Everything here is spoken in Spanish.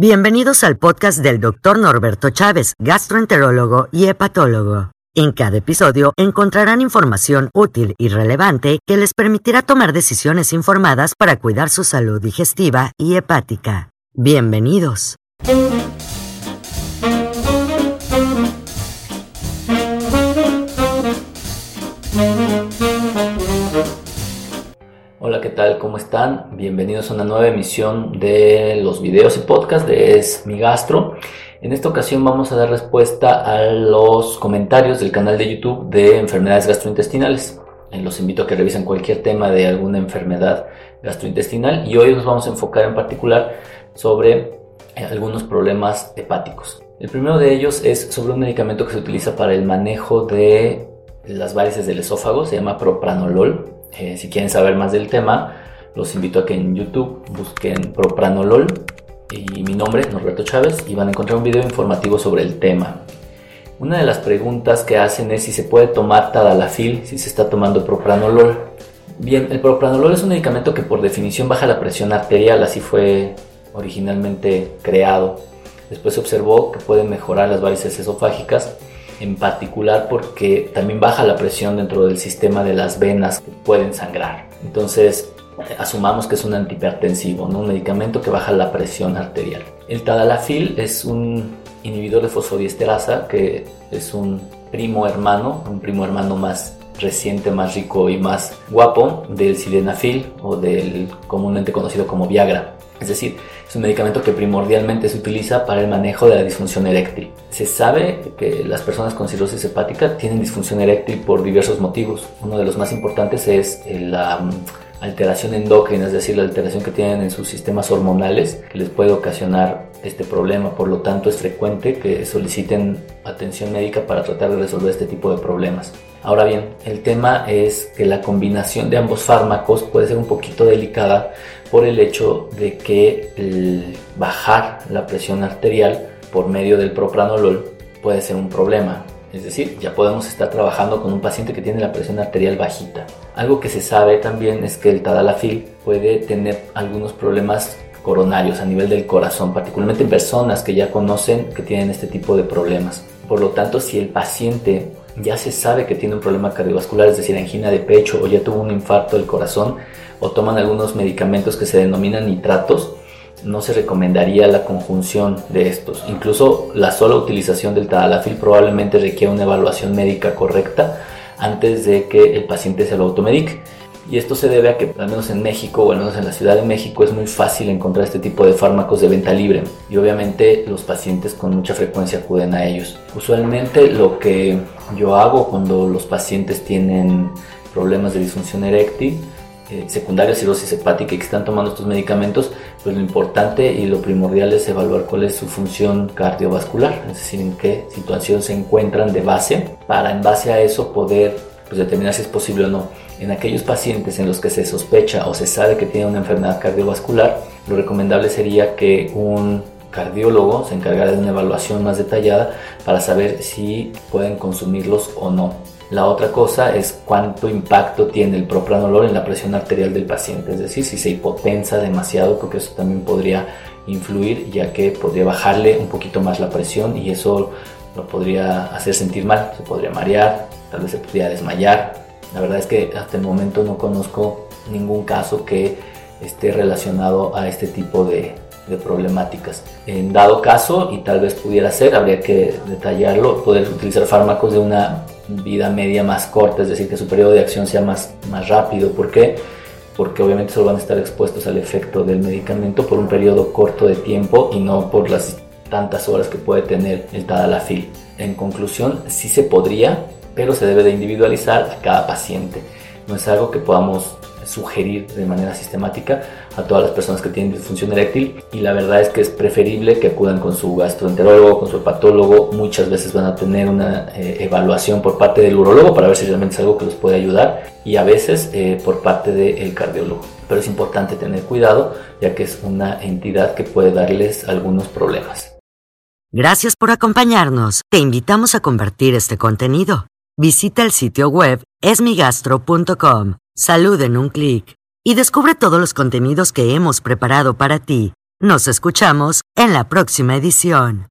Bienvenidos al podcast del Dr. Norberto Chávez, gastroenterólogo y hepatólogo. En cada episodio encontrarán información útil y relevante que les permitirá tomar decisiones informadas para cuidar su salud digestiva y hepática. Bienvenidos. Hola, ¿qué tal? ¿Cómo están? Bienvenidos a una nueva emisión de los videos y podcast de Es Mi Gastro. En esta ocasión vamos a dar respuesta a los comentarios del canal de YouTube de enfermedades gastrointestinales. Eh, los invito a que revisen cualquier tema de alguna enfermedad gastrointestinal y hoy nos vamos a enfocar en particular sobre eh, algunos problemas hepáticos. El primero de ellos es sobre un medicamento que se utiliza para el manejo de las varices del esófago, se llama propranolol eh, si quieren saber más del tema, los invito a que en YouTube busquen Propranolol y mi nombre, Norberto Chávez, y van a encontrar un video informativo sobre el tema. Una de las preguntas que hacen es si se puede tomar tadalafil si se está tomando propranolol. Bien, el propranolol es un medicamento que por definición baja la presión arterial, así fue originalmente creado. Después se observó que puede mejorar las varices esofágicas en particular porque también baja la presión dentro del sistema de las venas que pueden sangrar. Entonces, asumamos que es un antihipertensivo, un medicamento que baja la presión arterial. El tadalafil es un inhibidor de fosfodiesterasa que es un primo hermano, un primo hermano más reciente, más rico y más guapo del sildenafil o del comúnmente conocido como Viagra. Es decir, es un medicamento que primordialmente se utiliza para el manejo de la disfunción eréctil. Se sabe que las personas con cirrosis hepática tienen disfunción eréctil por diversos motivos. Uno de los más importantes es la mm, alteración endocrina, es decir, la alteración que tienen en sus sistemas hormonales que les puede ocasionar este problema. Por lo tanto, es frecuente que soliciten atención médica para tratar de resolver este tipo de problemas. Ahora bien, el tema es que la combinación de ambos fármacos puede ser un poquito delicada por el hecho de que bajar la presión arterial por medio del propranolol puede ser un problema. Es decir, ya podemos estar trabajando con un paciente que tiene la presión arterial bajita. Algo que se sabe también es que el tadalafil puede tener algunos problemas coronarios a nivel del corazón, particularmente en personas que ya conocen que tienen este tipo de problemas. Por lo tanto, si el paciente ya se sabe que tiene un problema cardiovascular, es decir, angina de pecho o ya tuvo un infarto del corazón o toman algunos medicamentos que se denominan nitratos, no se recomendaría la conjunción de estos. Incluso la sola utilización del tadalafil probablemente requiere una evaluación médica correcta antes de que el paciente se lo automedique. Y esto se debe a que, al menos en México, o al menos en la Ciudad de México, es muy fácil encontrar este tipo de fármacos de venta libre. Y obviamente los pacientes con mucha frecuencia acuden a ellos. Usualmente lo que yo hago cuando los pacientes tienen problemas de disfunción eréctil, eh, secundaria cirrosis hepática y que están tomando estos medicamentos, pues lo importante y lo primordial es evaluar cuál es su función cardiovascular, es decir, en qué situación se encuentran de base, para en base a eso poder pues, determinar si es posible o no en aquellos pacientes en los que se sospecha o se sabe que tiene una enfermedad cardiovascular, lo recomendable sería que un cardiólogo se encargara de una evaluación más detallada para saber si pueden consumirlos o no. La otra cosa es cuánto impacto tiene el propranolol en la presión arterial del paciente, es decir, si se hipotensa demasiado, porque eso también podría influir, ya que podría bajarle un poquito más la presión y eso lo podría hacer sentir mal, se podría marear, tal vez se podría desmayar, la verdad es que hasta el momento no conozco ningún caso que esté relacionado a este tipo de, problemáticas. En dado caso, y tal vez pudiera ser, habría que detallarlo, poder utilizar fármacos de una vida media más corta, es decir, que su periodo de acción sea más, más rápido. ¿Por qué? Porque obviamente solo van a estar expuestos al efecto del medicamento por un periodo corto de tiempo y no por las tantas horas que puede tener el tadalafil. En conclusión, sí se podría pero se debe de individualizar a cada paciente. No es algo que podamos sugerir de manera sistemática a todas las personas que tienen disfunción eréctil y la verdad es que es preferible que acudan con su gastroenterólogo, con su hepatólogo, muchas veces van a tener una eh, evaluación por parte del urologo para ver si realmente es algo que los puede ayudar y a veces eh, por parte del cardiólogo. Pero es importante tener cuidado ya que es una entidad que puede darles algunos problemas. Gracias por acompañarnos. Te invitamos a compartir este contenido. Visita el sitio web esmigastro.com, salud en un clic y descubre todos los contenidos que hemos preparado para ti. Nos escuchamos en la próxima edición.